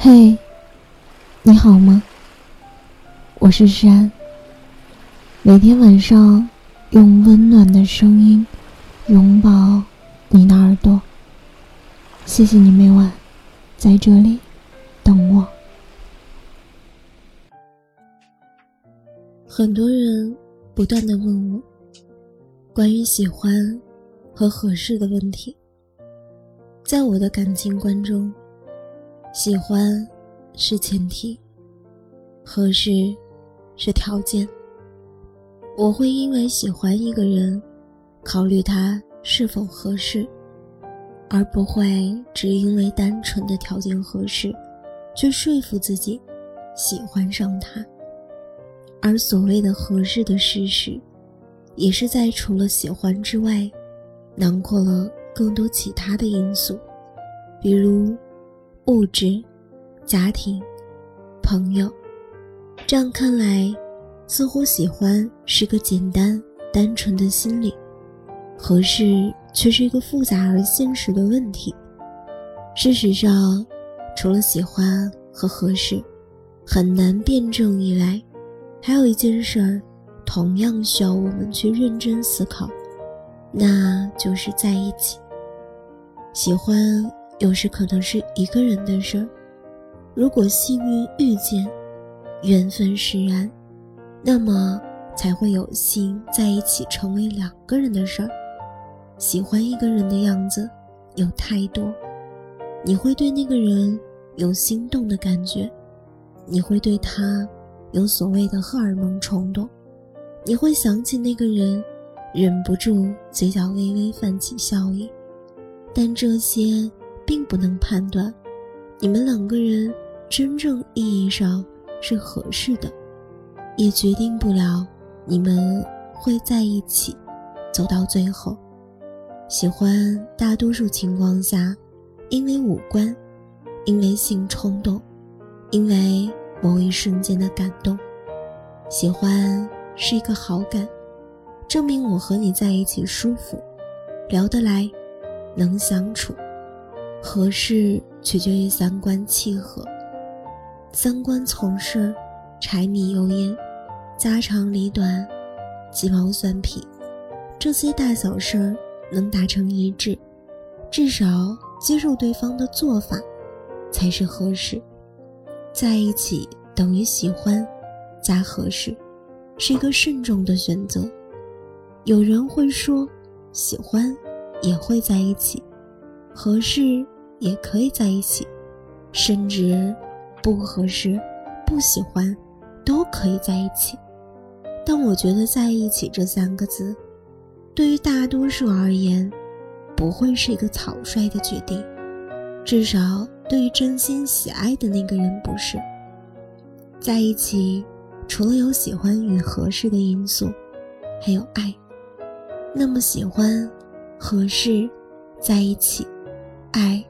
嘿，你好吗？我是山。每天晚上用温暖的声音拥抱你的耳朵。谢谢你每晚在这里等我。很多人不断的问我关于喜欢和合适的问题，在我的感情观中。喜欢是前提，合适是条件。我会因为喜欢一个人，考虑他是否合适，而不会只因为单纯的条件合适，去说服自己喜欢上他。而所谓的合适的事实，也是在除了喜欢之外，囊括了更多其他的因素，比如。物质、家庭、朋友，这样看来，似乎喜欢是个简单单纯的心理，合适却是一个复杂而现实的问题。事实上，除了喜欢和合适很难辩证以外，还有一件事儿同样需要我们去认真思考，那就是在一起。喜欢。有时可能是一个人的事儿，如果幸运遇见，缘分使然，那么才会有幸在一起成为两个人的事儿。喜欢一个人的样子有太多，你会对那个人有心动的感觉，你会对他有所谓的荷尔蒙冲动，你会想起那个人，忍不住嘴角微微泛起笑意，但这些。并不能判断，你们两个人真正意义上是合适的，也决定不了你们会在一起走到最后。喜欢大多数情况下，因为五官，因为性冲动，因为某一瞬间的感动。喜欢是一个好感，证明我和你在一起舒服，聊得来，能相处。合适取决于三观契合，三观从事柴米油盐、家长里短、鸡毛蒜皮，这些大小事儿能达成一致，至少接受对方的做法，才是合适。在一起等于喜欢，加合适，是一个慎重的选择。有人会说，喜欢也会在一起。合适也可以在一起，甚至不合适、不喜欢都可以在一起。但我觉得“在一起”这三个字，对于大多数而言，不会是一个草率的决定。至少对于真心喜爱的那个人，不是。在一起，除了有喜欢与合适的因素，还有爱。那么，喜欢、合适、在一起。爱，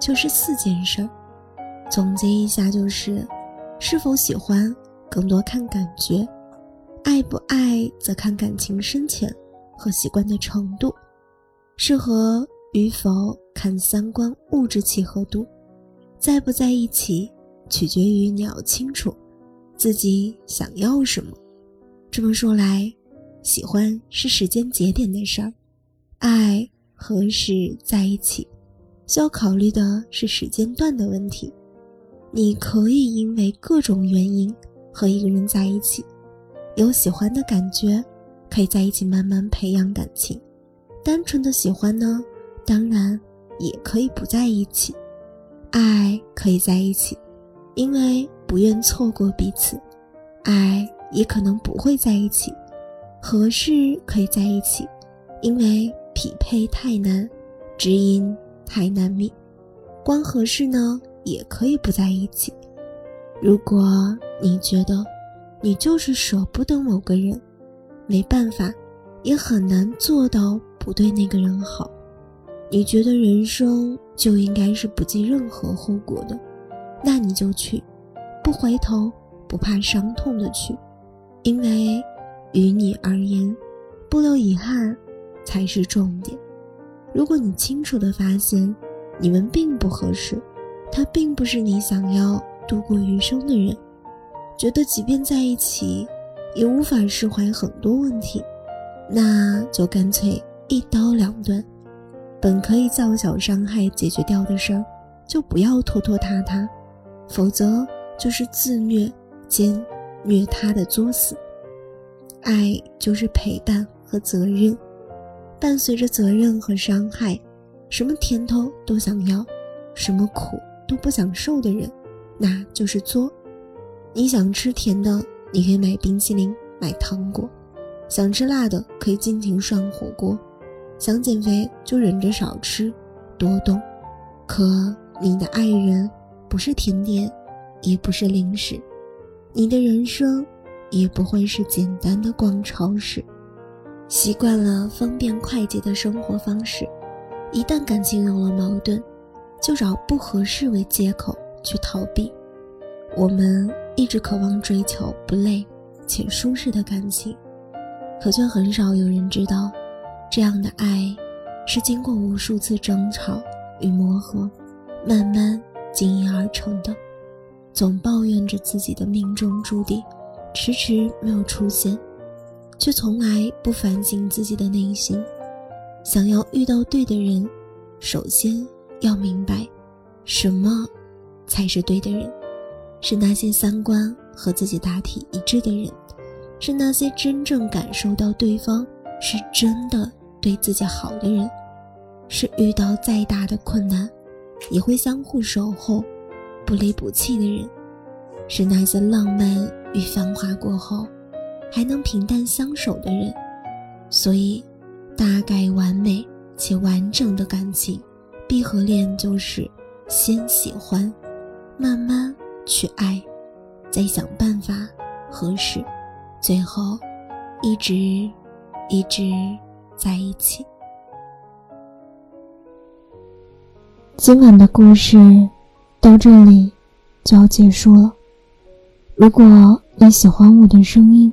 就是四件事儿。总结一下，就是：是否喜欢，更多看感觉；爱不爱，则看感情深浅和习惯的程度；适合与否，看三观物质契合度；在不在一起，取决于你要清楚自己想要什么。这么说来，喜欢是时间节点的事儿，爱何时在一起？需要考虑的是时间段的问题。你可以因为各种原因和一个人在一起，有喜欢的感觉，可以在一起慢慢培养感情。单纯的喜欢呢，当然也可以不在一起。爱可以在一起，因为不愿错过彼此；爱也可能不会在一起。合适可以在一起，因为匹配太难，知音。太难觅，光合适呢也可以不在一起。如果你觉得你就是舍不得某个人，没办法，也很难做到不对那个人好。你觉得人生就应该是不计任何后果的，那你就去，不回头，不怕伤痛的去，因为于你而言，不留遗憾才是重点。如果你清楚的发现，你们并不合适，他并不是你想要度过余生的人，觉得即便在一起，也无法释怀很多问题，那就干脆一刀两断。本可以较小伤害解决掉的事儿，就不要拖拖沓沓，否则就是自虐兼虐他的作死。爱就是陪伴和责任，伴随着责任和伤害，什么甜头都想要，什么苦。都不想受的人，那就是作。你想吃甜的，你可以买冰淇淋、买糖果；想吃辣的，可以尽情涮火锅；想减肥就忍着少吃，多动。可你的爱人不是甜点，也不是零食，你的人生也不会是简单的逛超市。习惯了方便快捷的生活方式，一旦感情有了矛盾。就找不合适为借口去逃避。我们一直渴望追求不累且舒适的感情，可却很少有人知道，这样的爱是经过无数次争吵与磨合，慢慢经营而成的。总抱怨着自己的命中注定，迟迟没有出现，却从来不反省自己的内心。想要遇到对的人，首先。要明白，什么才是对的人？是那些三观和自己大体一致的人，是那些真正感受到对方是真的对自己好的人，是遇到再大的困难也会相互守候、不离不弃的人，是那些浪漫与繁华过后还能平淡相守的人。所以，大概完美且完整的感情。闭合恋就是先喜欢，慢慢去爱，再想办法合适，最后一直一直在一起。今晚的故事到这里就要结束了。如果你喜欢我的声音，